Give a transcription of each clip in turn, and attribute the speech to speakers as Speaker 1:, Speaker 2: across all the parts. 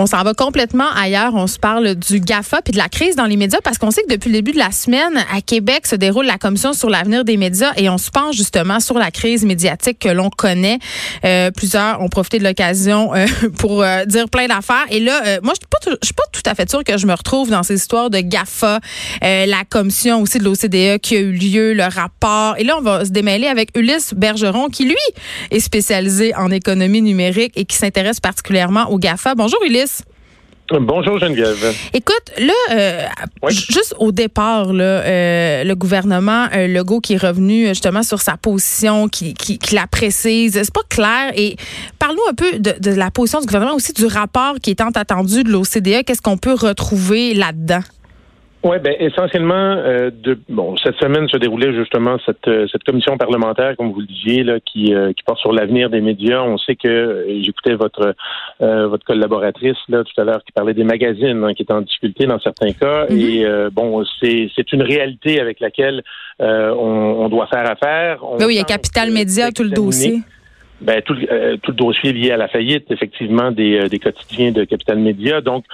Speaker 1: On s'en va complètement ailleurs. On se parle du GAFA puis de la crise dans les médias parce qu'on sait que depuis le début de la semaine, à Québec, se déroule la commission sur l'avenir des médias et on se penche justement sur la crise médiatique que l'on connaît. Euh, plusieurs ont profité de l'occasion euh, pour euh, dire plein d'affaires. Et là, moi, je suis pas, tout à fait sûre que je me retrouve dans ces histoires de GAFA, la commission aussi de l'OCDE qui a eu lieu, le rapport. Et là, on va se démêler avec Ulysse Bergeron qui, lui, est spécialisé en économie numérique et qui s'intéresse particulièrement au GAFA. Bonjour Ulysse.
Speaker 2: Bonjour Geneviève.
Speaker 1: Écoute, là, euh, juste au départ, là, euh, le gouvernement euh, Legault qui est revenu justement sur sa position, qui, qui, qui la précise, c'est pas clair. Et parle-nous un peu de, de, la position du gouvernement, aussi du rapport qui est tant attendu de l'OCDE. Qu'est-ce qu'on peut retrouver là-dedans?
Speaker 2: Oui, ben essentiellement, euh, de, bon, cette semaine se déroulait justement cette, euh, cette commission parlementaire, comme vous le disiez, là, qui, euh, qui porte sur l'avenir des médias. On sait que j'écoutais votre votre collaboratrice là tout à l'heure qui parlait des magazines hein, qui étaient en difficulté dans certains cas. Mm-hmm. Et bon, c'est c'est une réalité avec laquelle on, on, doit faire affaire.
Speaker 1: Ben oui, il y a Capital Média, tout le dossier.
Speaker 2: Ben, tout, euh, tout, le dossier lié à la faillite, effectivement, des, euh, des quotidiens de Capital Média. Donc,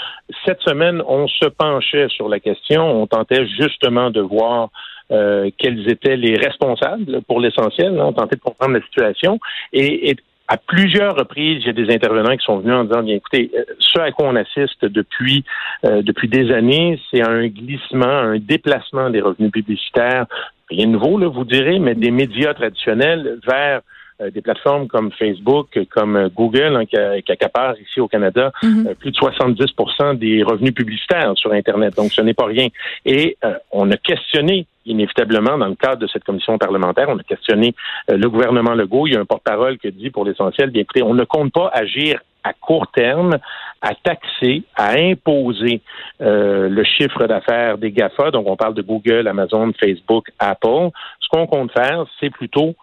Speaker 2: cette semaine, on se penchait sur la question. On tentait justement de voir euh, quels étaient les responsables pour l'essentiel. Hein. On tentait de comprendre la situation. Et, à plusieurs reprises, il y a des intervenants qui sont venus en disant, bien écoutez, ce à quoi on assiste depuis depuis des années, c'est un glissement, un déplacement des revenus publicitaires. Rien de nouveau, là, vous direz, mais des médias traditionnels vers euh, des plateformes comme Facebook, comme euh, Google, hein, qui, accapare ici au Canada euh, plus de 70% des revenus publicitaires sur Internet. Donc, ce n'est pas rien. Et on a questionné inévitablement, dans le cadre de cette commission parlementaire, on a questionné le gouvernement Legault. Il y a un porte-parole qui dit, pour l'essentiel, bien écoutez, on ne compte pas agir à court terme à taxer, à imposer le chiffre d'affaires des GAFA. Donc, on parle de Google, Amazon, Facebook, Apple. Ce qu'on compte faire, c'est plutôt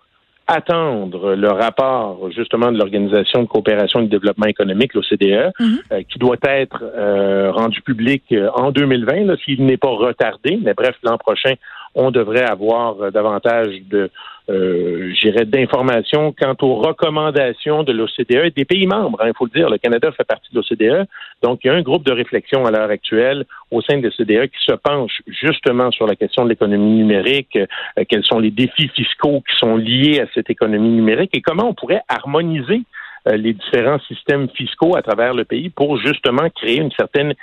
Speaker 2: attendre le rapport justement de l'Organisation de coopération et de développement économique, l'OCDE, mhm. euh, qui doit être euh, rendu public euh, en 2020, s'il n'est pas retardé. Mais bref, l'an prochain, on devrait avoir davantage de, euh, d'informations quant aux recommandations de l'OCDE et des pays membres. Hein, il faut le dire, le Canada fait partie de l'OCDE. Donc, il y a un groupe de réflexion à l'heure actuelle au sein de l'OCDE qui se penche justement sur la question de l'économie numérique, euh, quels sont les défis fiscaux qui sont liés à cette économie numérique et comment on pourrait harmoniser euh, les différents systèmes fiscaux à travers le pays pour justement créer une certaine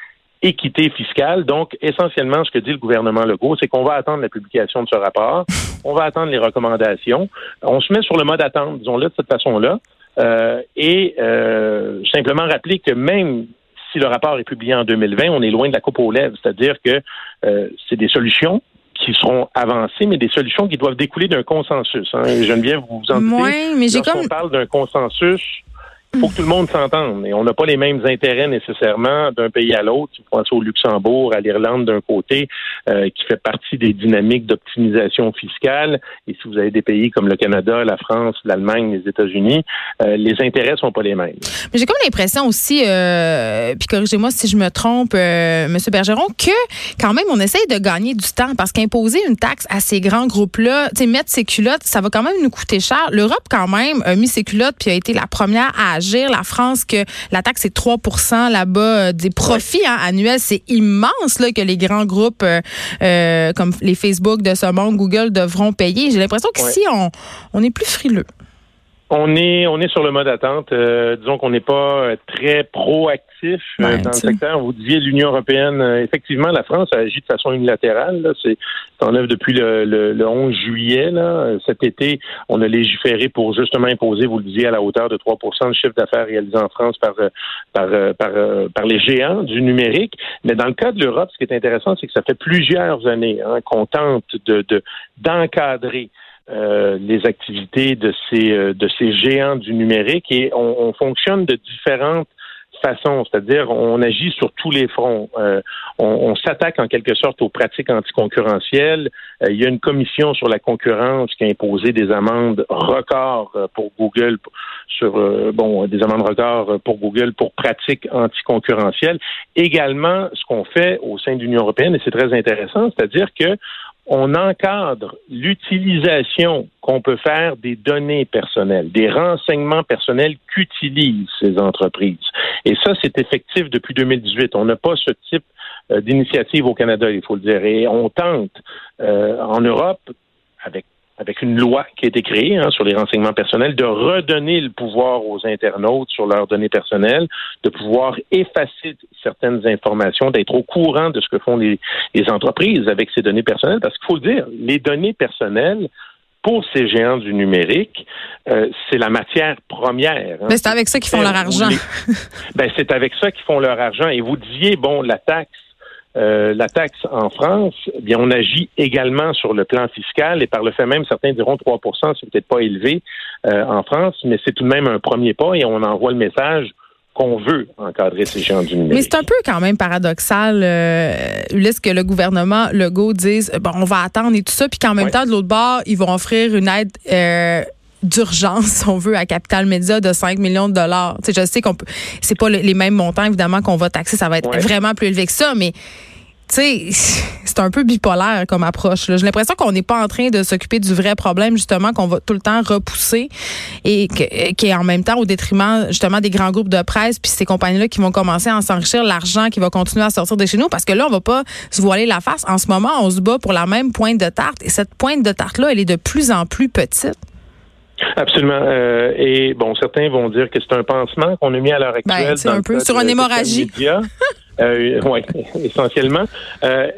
Speaker 2: équité fiscale. Donc, essentiellement, ce que dit le gouvernement Legault, c'est qu'on va attendre la publication de ce rapport, on va attendre les recommandations, on se met sur le mode attente, disons-le de cette façon-là, euh, et euh, simplement rappeler que même si le rapport est publié en 2020, on est loin de la coupe aux lèvres, c'est-à-dire que euh, c'est des solutions qui seront avancées, mais des solutions qui doivent découler d'un consensus. Hein. Geneviève, vous vous en
Speaker 1: doutez,
Speaker 2: mais
Speaker 1: j'ai comme...
Speaker 2: on parle d'un consensus, faut que tout le monde s'entende. Et on n'a pas les mêmes intérêts nécessairement d'un pays à l'autre. Si vous pensez au Luxembourg, à l'Irlande d'un côté, euh, qui fait partie des dynamiques d'optimisation fiscale. Et si vous avez des pays comme le Canada, la France, l'Allemagne, les États-Unis, euh, les intérêts sont pas les mêmes.
Speaker 1: Mais j'ai comme l'impression aussi, euh, puis corrigez-moi si je me trompe, euh, Monsieur Bergeron, que quand même on essaye de gagner du temps parce qu'imposer une taxe à ces grands groupes-là, mettre ses culottes, ça va quand même nous coûter cher. L'Europe quand même a mis ses culottes puis a été la première à la France, que la taxe est 3 là-bas euh, des profits hein, annuels. C'est immense là, que les grands groupes euh, euh, comme les Facebook de ce monde, Google, devront payer. J'ai l'impression qu'ici, on, on est plus frileux.
Speaker 2: On est, on est sur le mode attente. disons qu'on n'est pas très proactif euh, dans le secteur. Vous disiez l'Union européenne. Euh, effectivement, la France a agi de façon unilatérale. C'est en œuvre depuis le, le, 11 juillet. Là. Cet été, on a légiféré pour justement imposer, vous le disiez, à la hauteur de 3% de chiffre d'affaires réalisé en France par, euh, par, par, par, les géants du numérique. Mais dans le cas de l'Europe, ce qui est intéressant, c'est que ça fait plusieurs années hein, qu'on tente de d'encadrer les activités de ces de ces géants du numérique et on, on fonctionne de différentes façon, c'est-à-dire on agit sur tous les fronts. Euh, on, s'attaque en quelque sorte aux pratiques anticoncurrentielles. Euh, il y a une commission sur la concurrence qui a imposé des amendes records euh, pour Google sur bon des amendes records pour Google pour pratiques anticoncurrentielles. Également, ce qu'on fait au sein de l'Union européenne et c'est très intéressant, c'est-à-dire que on encadre l'utilisation qu'on peut faire des données personnelles, des renseignements personnels qu'utilisent ces entreprises. Et ça, c'est effectif depuis 2018. On n'a pas ce type euh, d'initiative au Canada, il faut le dire. Et on tente euh, en Europe, avec avec une loi qui a été créée hein, sur les renseignements personnels, de redonner le pouvoir aux internautes sur leurs données personnelles, de pouvoir effacer certaines informations, d'être au courant de ce que font les, entreprises avec ces données personnelles. Parce qu'il faut le dire, les données personnelles, pour ces géants du numérique, euh, c'est la matière première.
Speaker 1: Hein. Mais c'est avec ça qu'ils font leur argent.
Speaker 2: ben, c'est avec ça qu'ils font leur argent. Et vous disiez, bon, la taxe euh, la taxe en France, eh bien, on agit également sur le plan fiscal et par le fait même, certains diront 3% c'est peut-être pas élevé euh, en France, mais c'est tout de même un premier pas et on envoie le message qu'on veut encadrer ces gens du numérique.
Speaker 1: Mais c'est un peu quand même paradoxal, euh, Ulysse, que le gouvernement Legault dise bon, on va attendre et tout ça, puis qu'en même temps, de l'autre bord, ils vont offrir une aide euh, d'urgence, si on veut, à Capital Média de 5 millions de dollars. Tu sais, je sais qu'on peut, c'est pas les mêmes montants, évidemment, qu'on va taxer. Ça va être vraiment plus élevé que ça, mais tu sais, c'est un peu bipolaire comme approche. J'ai l'impression qu'on n'est pas en train de s'occuper du vrai problème, justement, qu'on va tout le temps repousser et qui est en même temps au détriment, justement, des grands groupes de presse puis ces compagnies-là qui vont commencer à s'enrichir, l'argent qui va continuer à sortir de chez nous parce que là, on va pas se voiler la face. En ce moment, on se bat pour la même pointe de tarte et cette pointe de tarte-là, elle est de plus en plus petite.
Speaker 2: Absolument. Euh, et bon, certains vont dire que c'est un pansement qu'on a mis à l'heure ben, actuelle.
Speaker 1: Ben, un peu sur une hémorragie.
Speaker 2: euh, oui, essentiellement. Euh,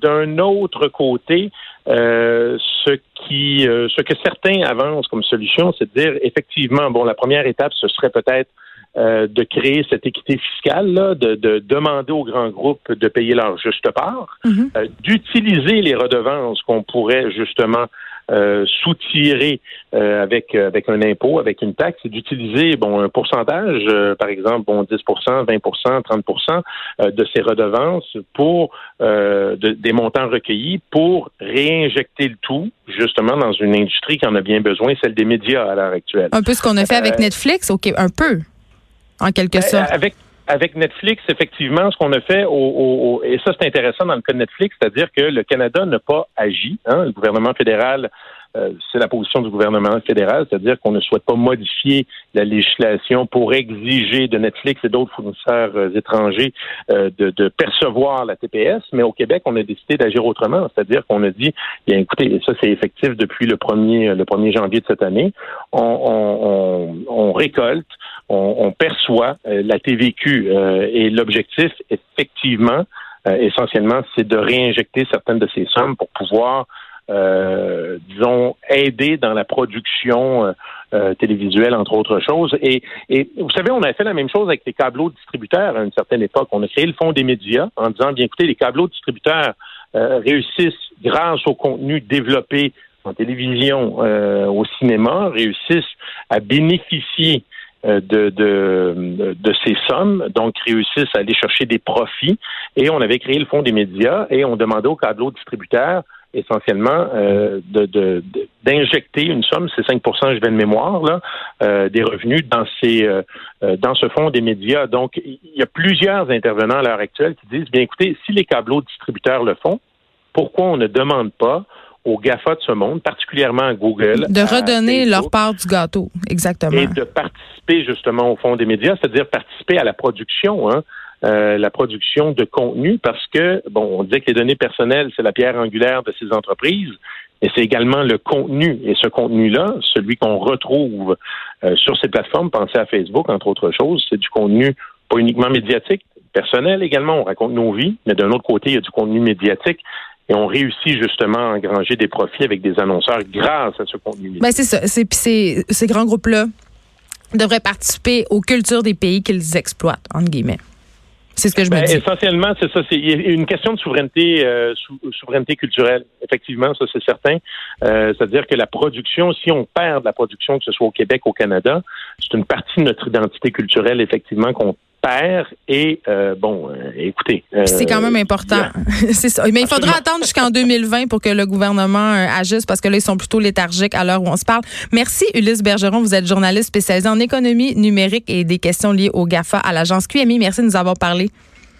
Speaker 2: D'un autre côté, euh, ce qui, euh, ce que certains avancent comme solution, c'est de dire effectivement, bon, la première étape, ce serait peut-être euh, de créer cette équité fiscale, là, de, de, demander aux grands groupes de payer leur juste part, mm-hmm. euh, d'utiliser les redevances qu'on pourrait justement euh, soutirer euh, avec avec un impôt, avec une taxe, et d'utiliser bon un pourcentage, euh, par exemple, bon 10% 20% 30% de ces redevances pour des montants recueillis pour réinjecter le tout justement dans une industrie qui en a bien besoin, celle des médias à l'heure actuelle.
Speaker 1: Un peu ce qu'on a fait avec Netflix, ok, un peu en quelque ben, sorte.
Speaker 2: Avec avec Netflix, effectivement, ce qu'on a fait, au, et ça c'est intéressant dans le cas de Netflix, c'est-à-dire que le Canada n'a pas agi. Hein, le gouvernement fédéral, euh, c'est la position du gouvernement fédéral, c'est-à-dire qu'on ne souhaite pas modifier la législation pour exiger de Netflix et d'autres fournisseurs euh, étrangers euh, de, percevoir la TPS. Mais au Québec, on a décidé d'agir autrement, c'est-à-dire qu'on a dit, bien écoutez, ça c'est effectif depuis le 1er, le 1er janvier de cette année, on, récolte on, perçoit la TVQ et l'objectif, effectivement, essentiellement, c'est de réinjecter certaines de ces sommes pour pouvoir disons, aider dans la production télévisuelle, entre autres choses. Et, et, vous savez, on a fait la même chose avec les câbleaux distributeurs à une certaine époque. On a créé le Fonds des médias en disant, bien écoutez, les câbleaux distributeurs réussissent grâce au contenu développé en télévision, au cinéma, réussissent à bénéficier euh, de, de, de, ces sommes, donc réussissent à aller chercher des profits. Et on avait créé le fonds des médias et on demandait aux câbleaux distributeurs essentiellement euh, de, d'injecter une somme, c'est 5% je vais de mémoire, là, euh, des revenus dans ces euh, dans ce fonds des médias. Donc, il y a plusieurs intervenants à l'heure actuelle qui disent bien écoutez, si les câbleaux distributeurs le font, pourquoi on ne demande pas aux GAFA de ce monde, particulièrement à Google.
Speaker 1: De redonner leur part du gâteau, exactement.
Speaker 2: Et de participer justement au fond des médias, c'est-à-dire participer à la production, hein, euh, la production de contenu, parce que, bon, on dit que les données personnelles, c'est la pierre angulaire de ces entreprises, mais c'est également le contenu. Et ce contenu-là, celui qu'on retrouve euh, sur ces plateformes, pensez à Facebook, entre autres choses, c'est du contenu pas uniquement médiatique, personnel également, on raconte nos vies, mais d'un autre côté, il y a du contenu médiatique et on réussit justement à engranger des profits avec des annonceurs grâce à ce contenu.
Speaker 1: Ben c'est ça. Ces grands groupes-là devraient participer aux cultures des pays qu'ils exploitent, entre guillemets. C'est ce que je me ben, dis.
Speaker 2: Essentiellement, c'est ça. C'est une question de souveraineté, euh, souveraineté culturelle. Effectivement, ça c'est certain. Euh, C'est-à-dire que la production, si on perd de la production, que ce soit au Québec, au Canada, c'est une partie de notre identité culturelle, effectivement, qu'on et euh, bon, euh, écoutez.
Speaker 1: Euh, c'est quand même important. c'est ça. Mais il faudra attendre jusqu'en 2020 pour que le gouvernement agisse parce que là, ils sont plutôt léthargiques à l'heure où on se parle. Merci, Ulysse Bergeron. Vous êtes journaliste spécialisé en économie numérique et des questions liées au GAFA à l'agence QMI. Merci de nous avoir parlé.